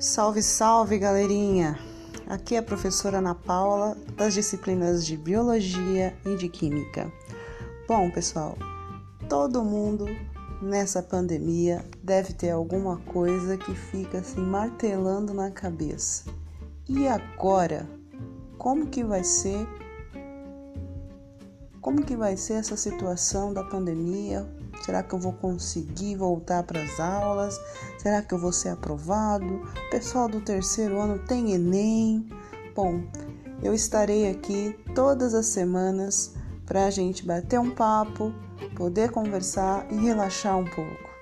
Salve, salve, galerinha! Aqui é a professora Ana Paula, das disciplinas de Biologia e de Química. Bom, pessoal, todo mundo nessa pandemia deve ter alguma coisa que fica assim martelando na cabeça. E agora? Como que vai ser? Como que vai ser essa situação da pandemia? Será que eu vou conseguir voltar para as aulas? Será que eu vou ser aprovado? O pessoal do terceiro ano tem Enem? Bom, eu estarei aqui todas as semanas para a gente bater um papo, poder conversar e relaxar um pouco.